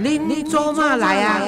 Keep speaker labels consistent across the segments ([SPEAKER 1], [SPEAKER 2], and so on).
[SPEAKER 1] 恁做嘛来啊？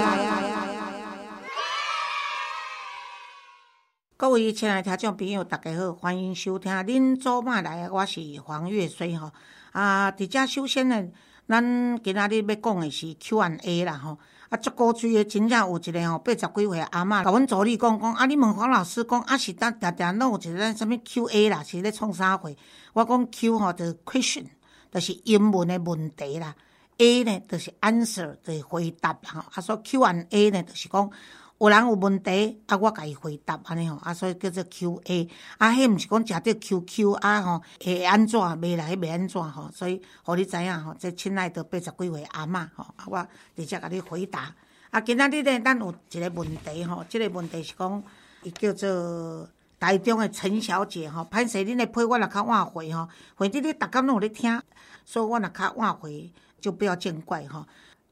[SPEAKER 1] 各位亲爱的听众朋友，大家好，欢迎收听《恁做嘛来》，我是黄月水吼。啊，伫遮首先呢，咱今仔日要讲的是 Q&A 啦吼。啊，足古锥的真正有一个吼八十几岁阿嬷，甲阮助理讲讲，啊，你问黄老师讲，啊是当定定弄一个咱什物 Q&A 啦，是咧创啥货？我讲 Q 吼就是 question，就是英文的问题啦。A 呢，就是 answer，就是回答吼。啊，所以 Q and A 呢，就是讲有人有问题，啊，我甲伊回答安尼吼。啊，所以叫做 Q&A。啊，迄毋是讲食着 QQ 啊吼，会安怎？未来袂安怎吼？所以，互你知影吼，这亲爱的八十几岁阿嬷吼，啊，我直接甲你回答。啊，今仔日呢，咱有一个问题吼，即个问题是讲，伊叫做台中的陈小姐吼，歹势恁的配我若较晚回吼，反正你逐工拢有咧听，所以我若较晚回。就不要见怪哈。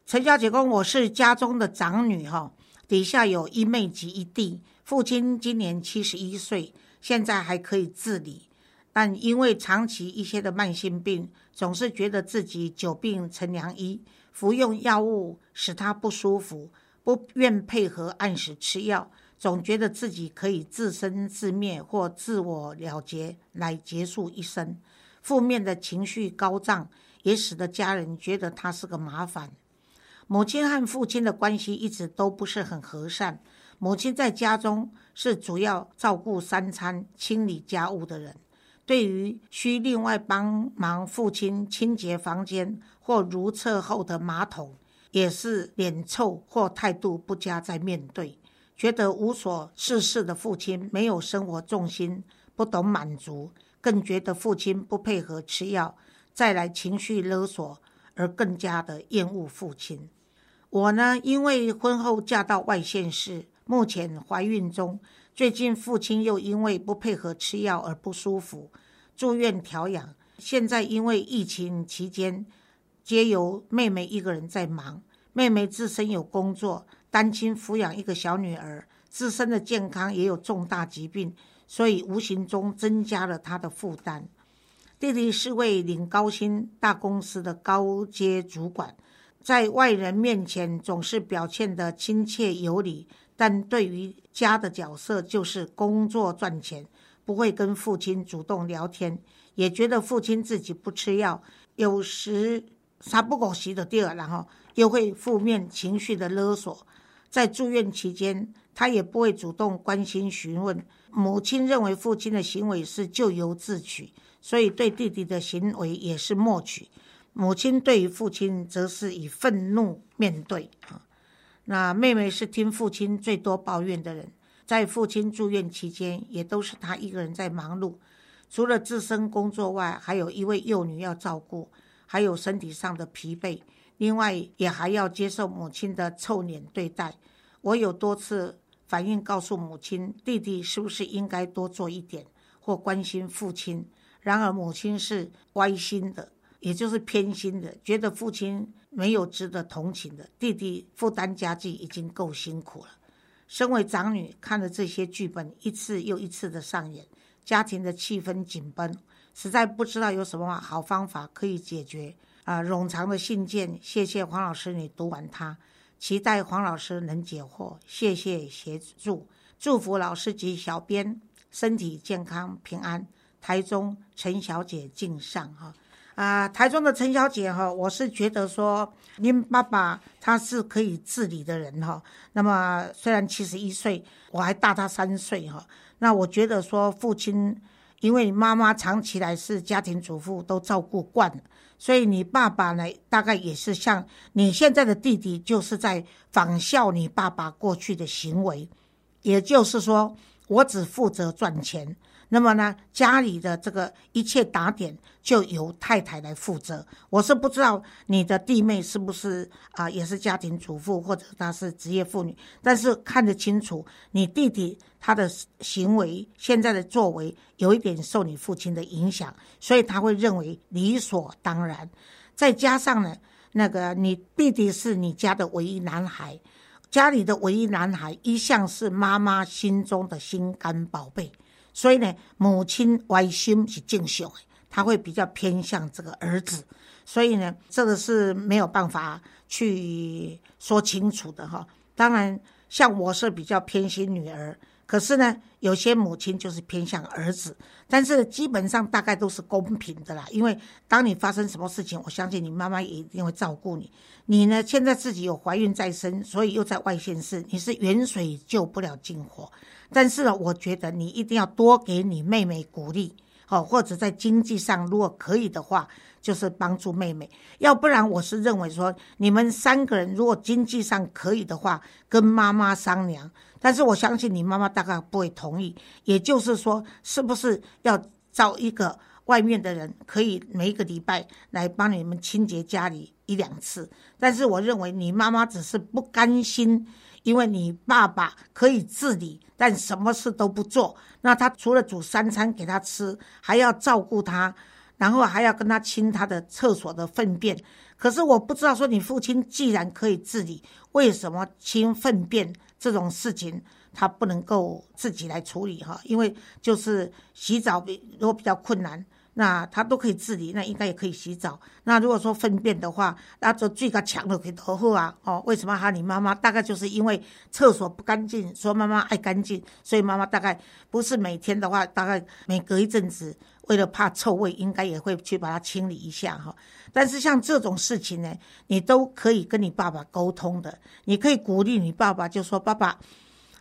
[SPEAKER 1] 陈小姐公，我是家中的长女哈，底下有一妹及一弟。父亲今年七十一岁，现在还可以自理，但因为长期一些的慢性病，总是觉得自己久病成良医，服用药物使他不舒服，不愿配合按时吃药，总觉得自己可以自生自灭或自我了结来结束一生，负面的情绪高涨。也使得家人觉得他是个麻烦。母亲和父亲的关系一直都不是很和善。母亲在家中是主要照顾三餐、清理家务的人，对于需另外帮忙父亲清洁房间或如厕后的马桶，也是脸臭或态度不佳在面对，觉得无所事事的父亲没有生活重心，不懂满足，更觉得父亲不配合吃药。再来情绪勒索，而更加的厌恶父亲。我呢，因为婚后嫁到外县市，目前怀孕中。最近父亲又因为不配合吃药而不舒服，住院调养。现在因为疫情期间，皆由妹妹一个人在忙。妹妹自身有工作，单亲抚养一个小女儿，自身的健康也有重大疾病，所以无形中增加了她的负担。弟弟是位领高薪大公司的高阶主管，在外人面前总是表现得亲切有礼，但对于家的角色就是工作赚钱，不会跟父亲主动聊天，也觉得父亲自己不吃药，有时他不狗洗的第二，然后又会负面情绪的勒索。在住院期间，他也不会主动关心询问。母亲认为父亲的行为是咎由自取。所以对弟弟的行为也是默许，母亲对于父亲则是以愤怒面对啊。那妹妹是听父亲最多抱怨的人，在父亲住院期间，也都是她一个人在忙碌，除了自身工作外，还有一位幼女要照顾，还有身体上的疲惫，另外也还要接受母亲的臭脸对待。我有多次反映告诉母亲，弟弟是不是应该多做一点，或关心父亲。然而，母亲是歪心的，也就是偏心的，觉得父亲没有值得同情的。弟弟负担家计已经够辛苦了，身为长女，看了这些剧本一次又一次的上演，家庭的气氛紧绷，实在不知道有什么好方法可以解决。啊，冗长的信件，谢谢黄老师，你读完它，期待黄老师能解惑，谢谢协助，祝福老师及小编身体健康平安。台中陈小姐敬上哈啊，台中的陈小姐哈，我是觉得说，您爸爸他是可以自理的人哈。那么虽然七十一岁，我还大他三岁哈。那我觉得说，父亲因为妈妈长期来是家庭主妇，都照顾惯了，所以你爸爸呢，大概也是像你现在的弟弟，就是在仿效你爸爸过去的行为，也就是说，我只负责赚钱。那么呢，家里的这个一切打点就由太太来负责。我是不知道你的弟妹是不是啊，也是家庭主妇，或者她是职业妇女。但是看得清楚，你弟弟他的行为、现在的作为，有一点受你父亲的影响，所以他会认为理所当然。再加上呢，那个你弟弟是你家的唯一男孩，家里的唯一男孩一向是妈妈心中的心肝宝贝。所以呢，母亲歪心是正常的，他会比较偏向这个儿子，所以呢，这个是没有办法去说清楚的哈。当然，像我是比较偏心女儿。可是呢，有些母亲就是偏向儿子，但是基本上大概都是公平的啦。因为当你发生什么事情，我相信你妈妈也一定会照顾你。你呢，现在自己有怀孕在身，所以又在外县市，你是远水救不了近火。但是呢，我觉得你一定要多给你妹妹鼓励，哦，或者在经济上如果可以的话，就是帮助妹妹。要不然，我是认为说，你们三个人如果经济上可以的话，跟妈妈商量。但是我相信你妈妈大概不会同意，也就是说，是不是要找一个外面的人，可以每一个礼拜来帮你们清洁家里一两次？但是我认为你妈妈只是不甘心，因为你爸爸可以自理，但什么事都不做。那他除了煮三餐给他吃，还要照顾他，然后还要跟他清他的厕所的粪便。可是我不知道说，你父亲既然可以自理，为什么清粪便？这种事情他不能够自己来处理哈，因为就是洗澡比如果比较困难，那他都可以自理，那应该也可以洗澡。那如果说粪便的话，那就最高强的可以投后啊哦。为什么哈？你妈妈大概就是因为厕所不干净，说妈妈爱干净，所以妈妈大概不是每天的话，大概每隔一阵子，为了怕臭味，应该也会去把它清理一下哈。但是像这种事情呢，你都可以跟你爸爸沟通的。你可以鼓励你爸爸，就说：“爸爸，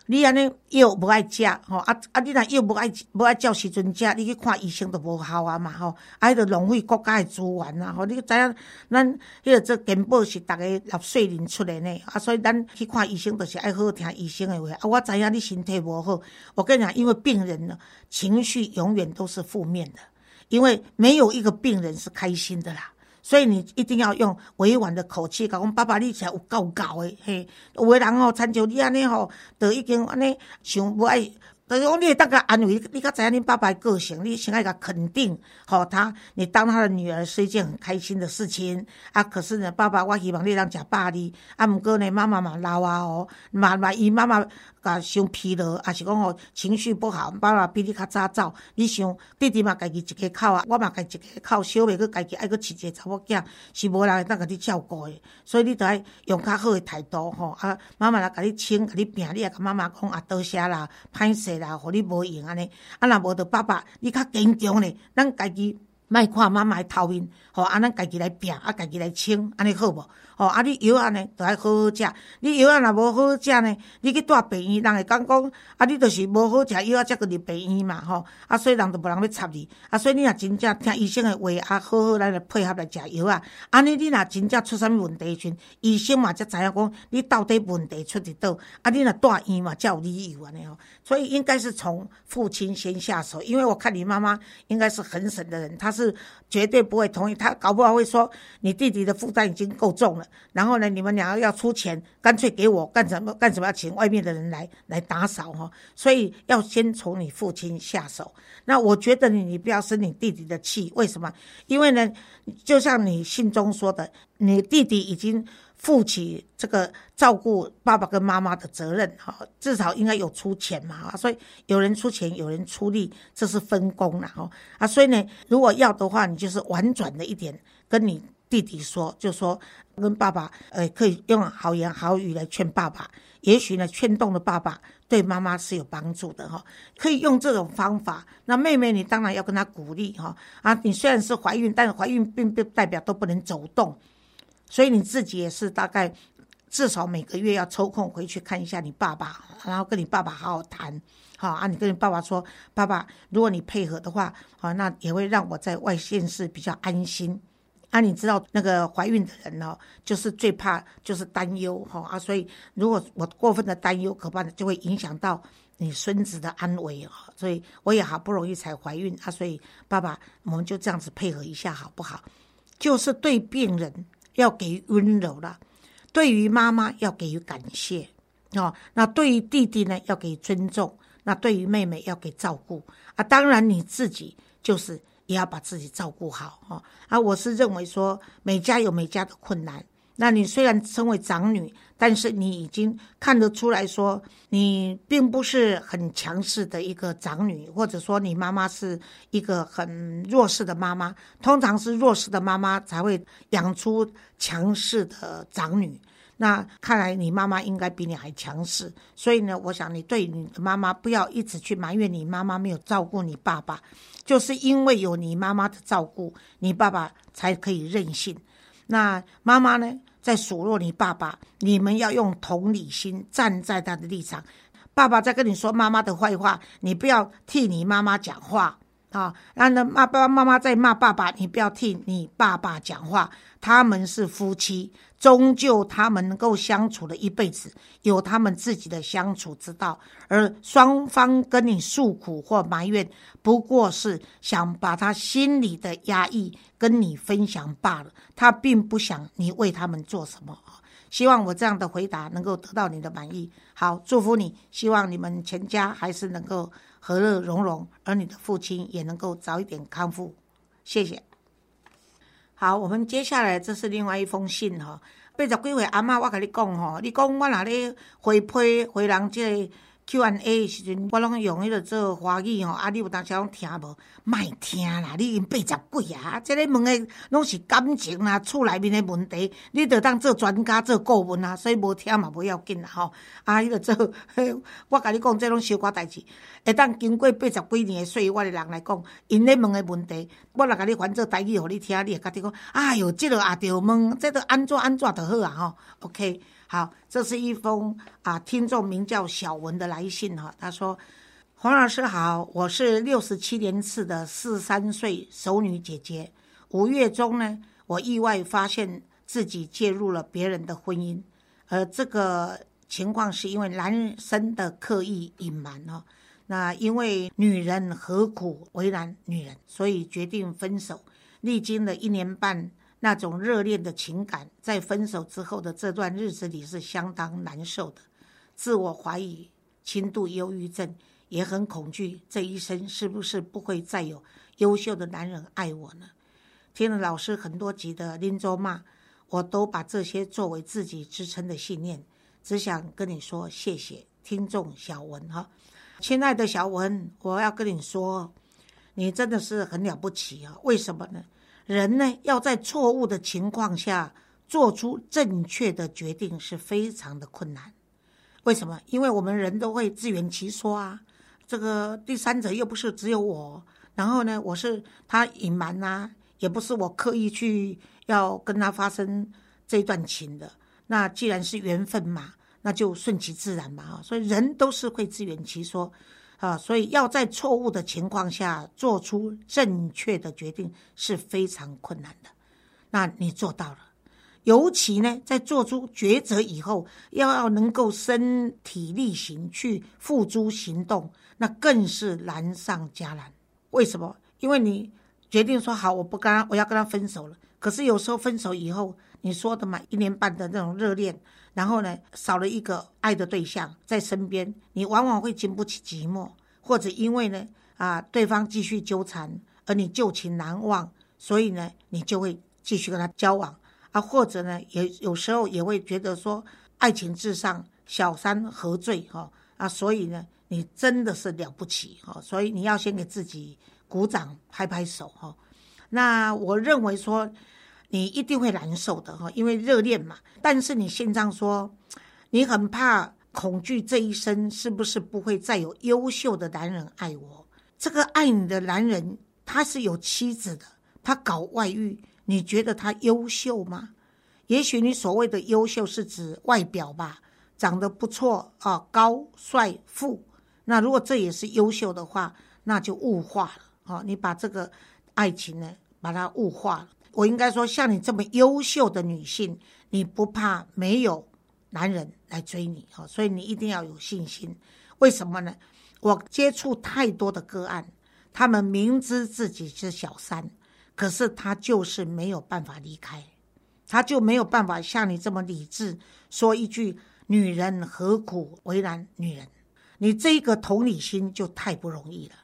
[SPEAKER 1] 你安尼药不爱食吼，啊啊，你若药不爱不爱照时阵食，你去看医生都无效啊嘛吼，啊，迄著浪费国家的资源啊吼。你知影，咱迄个这健保是逐个纳税人出的呢，啊，所以咱去看医生都是爱好好听医生的话。啊，我知影你身体无好，我跟你讲，因为病人呢情绪永远都是负面的，因为没有一个病人是开心的啦。”所以你一定要用委婉的口气讲，爸爸你才有够搞的嘿。有的人哦，参照你安尼吼，都已经安尼想不爱。但是我你当个安慰，你较知影恁爸爸个性，你先爱个肯定，吼他，你当他的女儿是一件很开心的事情啊。可是呢，爸爸，我希望你当食饱哩，啊，毋过呢，妈妈嘛老啊哦，嘛嘛伊妈妈。啊，伤疲劳，啊是讲吼情绪不好，爸爸比你较早走。你想弟弟嘛，家己一个口啊，我嘛家己一个口，小妹佫家己爱佫饲一个查某囝，是无人会当甲你照顾的。所以你着爱用较好的态度吼，啊，妈妈来甲你请，甲你拼，你也甲妈妈讲啊，多谢啦，歹势啦，互你无用安尼。啊，若无着爸爸，你较坚强咧，咱家己莫看妈妈诶头面，吼，啊，咱家己来拼，啊，家己来抢，安尼好无？哦，啊，你药啊呢，都爱好好食。你药啊若无好好食呢，你去住病院，人会讲讲，啊，你著是无好食药啊，才去入病院嘛，吼。啊，所以人都无人要插你。啊，所以你若真正听医生的话，啊，好好来来配合来食药啊。安尼你若真正出啥物问题时，医生嘛才知影讲你到底问题出伫倒。啊，你若住院嘛才有理由安尼吼。所以应该是从父亲先下手，因为我看你妈妈应该是很省的人，她是绝对不会同意，她搞不好会说你弟弟的负担已经够重了。然后呢，你们两个要出钱，干脆给我干什么？干什么要请外面的人来来打扫哈？所以要先从你父亲下手。那我觉得你，你不要生你弟弟的气。为什么？因为呢，就像你信中说的，你弟弟已经负起这个照顾爸爸跟妈妈的责任哈，至少应该有出钱嘛所以有人出钱，有人出力，这是分工了哈啊。所以呢，如果要的话，你就是婉转的一点跟你。弟弟说：“就说跟爸爸，呃，可以用好言好语来劝爸爸。也许呢，劝动了爸爸，对妈妈是有帮助的哈。可以用这种方法。那妹妹，你当然要跟她鼓励哈。啊，你虽然是怀孕，但是怀孕并不代表都不能走动。所以你自己也是大概至少每个月要抽空回去看一下你爸爸，然后跟你爸爸好好谈。好啊，你跟你爸爸说，爸爸，如果你配合的话，好，那也会让我在外县市比较安心。”啊，你知道那个怀孕的人呢，就是最怕就是担忧哈啊，所以如果我过分的担忧，可怕的就会影响到你孙子的安危哈。所以我也好不容易才怀孕啊，所以爸爸我们就这样子配合一下好不好？就是对病人要给予温柔了，对于妈妈要给予感谢哦，那对于弟弟呢要给予尊重，那对于妹妹要给照顾啊，当然你自己就是。也要把自己照顾好哈啊！我是认为说，每家有每家的困难，那你虽然称为长女，但是你已经看得出来说，你并不是很强势的一个长女，或者说你妈妈是一个很弱势的妈妈。通常是弱势的妈妈才会养出强势的长女。那看来你妈妈应该比你还强势，所以呢，我想你对你的妈妈不要一直去埋怨你妈妈没有照顾你爸爸，就是因为有你妈妈的照顾，你爸爸才可以任性。那妈妈呢，在数落你爸爸，你们要用同理心站在他的立场。爸爸在跟你说妈妈的坏话，你不要替你妈妈讲话。啊，那那爸爸妈妈在骂爸爸，你不要替你爸爸讲话。他们是夫妻，终究他们能够相处了一辈子，有他们自己的相处之道。而双方跟你诉苦或埋怨，不过是想把他心里的压抑跟你分享罢了。他并不想你为他们做什么。希望我这样的回答能够得到你的满意。好，祝福你，希望你们全家还是能够。和乐融融，而你的父亲也能够早一点康复。谢谢。好，我们接下来这是另外一封信哈。八十几岁阿妈，我跟你讲吼，你讲我那里回批回人这？Q&A 的时阵，我拢用迄个做华语吼，啊，你有当时拢听无？莫听啦，你已经八十几啊，即个问的拢是感情啦，厝内面的问题，你得当做专家做顾问啊，所以无听嘛，不要紧啦吼。啊，迄个做，我甲你讲，这拢小可代志。会当经过八十几年的岁月的人来讲，因咧问的问题，我来甲你反做代志，互你听，你会觉得讲，哎哟，即个也着问，这个安怎安怎着好啊吼？OK。好，这是一封啊，听众名叫小文的来信哈。他说：“黄老师好，我是六十七年次的四三岁熟女姐姐。五月中呢，我意外发现自己介入了别人的婚姻，而这个情况是因为男生的刻意隐瞒哦。那因为女人何苦为难女人，所以决定分手。历经了一年半。”那种热恋的情感，在分手之后的这段日子里是相当难受的，自我怀疑、轻度忧郁症，也很恐惧这一生是不是不会再有优秀的男人爱我呢？听了老师很多集的林州骂，我都把这些作为自己支撑的信念，只想跟你说谢谢，听众小文哈，亲爱的小文，我要跟你说，你真的是很了不起啊！为什么呢？人呢，要在错误的情况下做出正确的决定是非常的困难。为什么？因为我们人都会自圆其说啊。这个第三者又不是只有我，然后呢，我是他隐瞒呐，也不是我刻意去要跟他发生这段情的。那既然是缘分嘛，那就顺其自然嘛啊。所以人都是会自圆其说。啊，所以要在错误的情况下做出正确的决定是非常困难的。那你做到了，尤其呢，在做出抉择以后，要要能够身体力行去付诸行动，那更是难上加难。为什么？因为你决定说好，我不跟他，我要跟他分手了。可是有时候分手以后，你说的嘛，一年半的那种热恋。然后呢，少了一个爱的对象在身边，你往往会经不起寂寞，或者因为呢啊对方继续纠缠，而你旧情难忘，所以呢你就会继续跟他交往啊，或者呢也有时候也会觉得说爱情至上，小三何罪哈啊，所以呢你真的是了不起哈，所以你要先给自己鼓掌拍拍手哈。那我认为说。你一定会难受的哈，因为热恋嘛。但是你心脏说，你很怕、恐惧这一生是不是不会再有优秀的男人爱我？这个爱你的男人他是有妻子的，他搞外遇，你觉得他优秀吗？也许你所谓的优秀是指外表吧，长得不错啊，高帅富。那如果这也是优秀的话，那就物化了啊！你把这个爱情呢，把它物化了。我应该说，像你这么优秀的女性，你不怕没有男人来追你哈，所以你一定要有信心。为什么呢？我接触太多的个案，他们明知自己是小三，可是他就是没有办法离开，他就没有办法像你这么理智，说一句“女人何苦为难女人”。你这个同理心就太不容易了，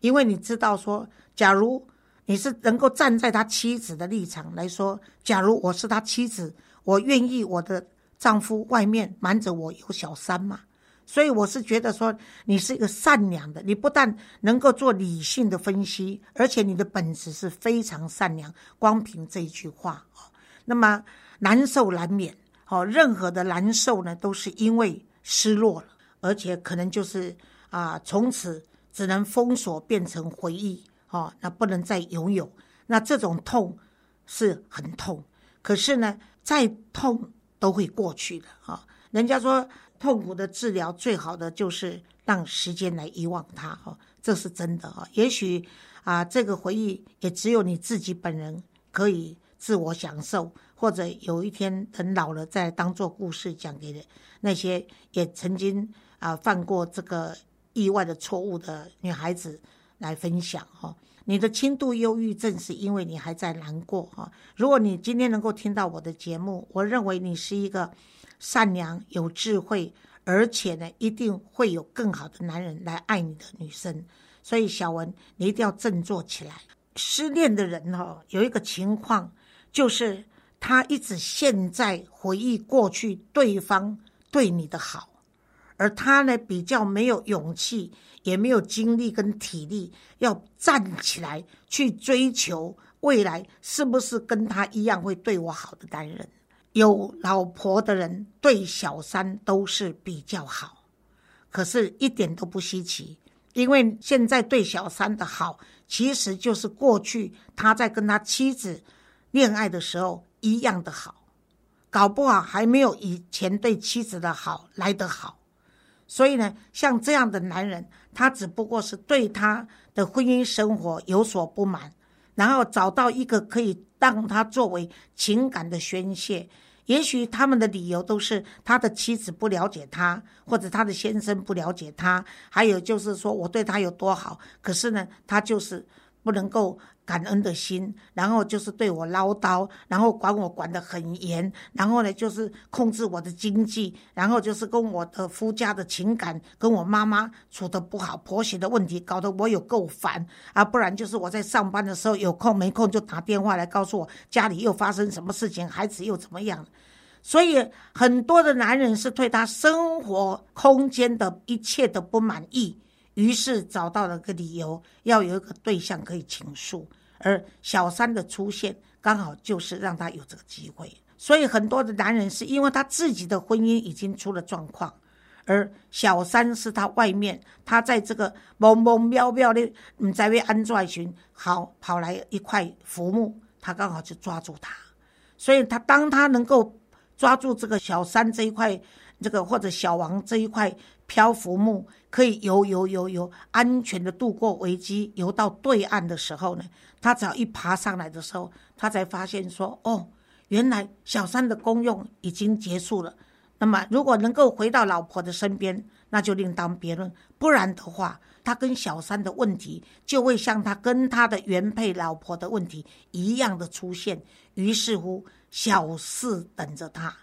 [SPEAKER 1] 因为你知道说，假如。你是能够站在他妻子的立场来说，假如我是他妻子，我愿意我的丈夫外面瞒着我有小三吗？所以我是觉得说，你是一个善良的，你不但能够做理性的分析，而且你的本质是非常善良。光凭这一句话哦，那么难受难免哦，任何的难受呢，都是因为失落了，而且可能就是啊，从此只能封锁，变成回忆哦，那不能再拥有。那这种痛是很痛，可是呢，再痛都会过去的啊。人家说。痛苦的治疗最好的就是让时间来遗忘它，哈，这是真的哈。也许啊，这个回忆也只有你自己本人可以自我享受，或者有一天等老了再当做故事讲给那些也曾经啊犯过这个意外的错误的女孩子来分享哈。你的轻度忧郁症是因为你还在难过哈。如果你今天能够听到我的节目，我认为你是一个。善良有智慧，而且呢，一定会有更好的男人来爱你的女生。所以小文，你一定要振作起来。失恋的人哈，有一个情况，就是他一直陷在回忆过去对方对你的好，而他呢，比较没有勇气，也没有精力跟体力，要站起来去追求未来是不是跟他一样会对我好的男人。有老婆的人对小三都是比较好，可是一点都不稀奇，因为现在对小三的好，其实就是过去他在跟他妻子恋爱的时候一样的好，搞不好还没有以前对妻子的好来得好。所以呢，像这样的男人，他只不过是对他的婚姻生活有所不满，然后找到一个可以让他作为情感的宣泄。也许他们的理由都是他的妻子不了解他，或者他的先生不了解他，还有就是说我对他有多好，可是呢，他就是不能够感恩的心，然后就是对我唠叨，然后管我管得很严，然后呢就是控制我的经济，然后就是跟我的夫家的情感，跟我妈妈处得不好，婆媳的问题搞得我有够烦啊！不然就是我在上班的时候有空没空就打电话来告诉我家里又发生什么事情，孩子又怎么样。所以很多的男人是对他生活空间的一切的不满意，于是找到了个理由，要有一个对象可以倾诉。而小三的出现，刚好就是让他有这个机会。所以很多的男人是因为他自己的婚姻已经出了状况，而小三是他外面，他在这个蒙蒙渺渺的嗯在为安在寻，好跑来一块浮木，他刚好就抓住他。所以他当他能够。抓住这个小三这一块，这个或者小王这一块漂浮木，可以游游游游，安全的度过危机，游到对岸的时候呢，他只要一爬上来的时候，他才发现说，哦，原来小三的功用已经结束了。那么，如果能够回到老婆的身边，那就另当别论。不然的话，他跟小三的问题就会像他跟他的原配老婆的问题一样的出现。于是乎。小四等着他，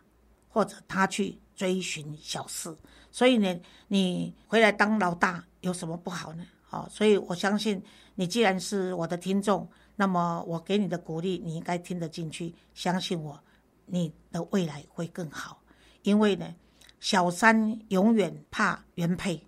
[SPEAKER 1] 或者他去追寻小四，所以呢，你回来当老大有什么不好呢？好，所以我相信你既然是我的听众，那么我给你的鼓励你应该听得进去，相信我，你的未来会更好。因为呢，小三永远怕原配，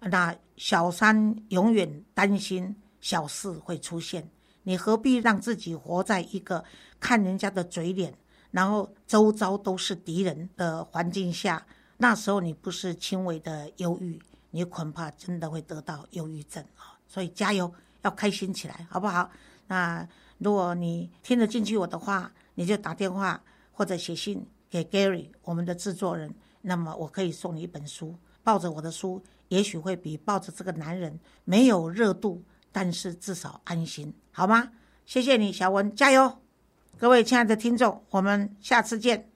[SPEAKER 1] 那小三永远担心小四会出现。你何必让自己活在一个看人家的嘴脸，然后周遭都是敌人的环境下？那时候你不是轻微的忧郁，你恐怕真的会得到忧郁症啊！所以加油，要开心起来，好不好？那如果你听得进去我的话，你就打电话或者写信给 Gary，我们的制作人，那么我可以送你一本书。抱着我的书，也许会比抱着这个男人没有热度。但是至少安心，好吗？谢谢你，小文，加油！各位亲爱的听众，我们下次见。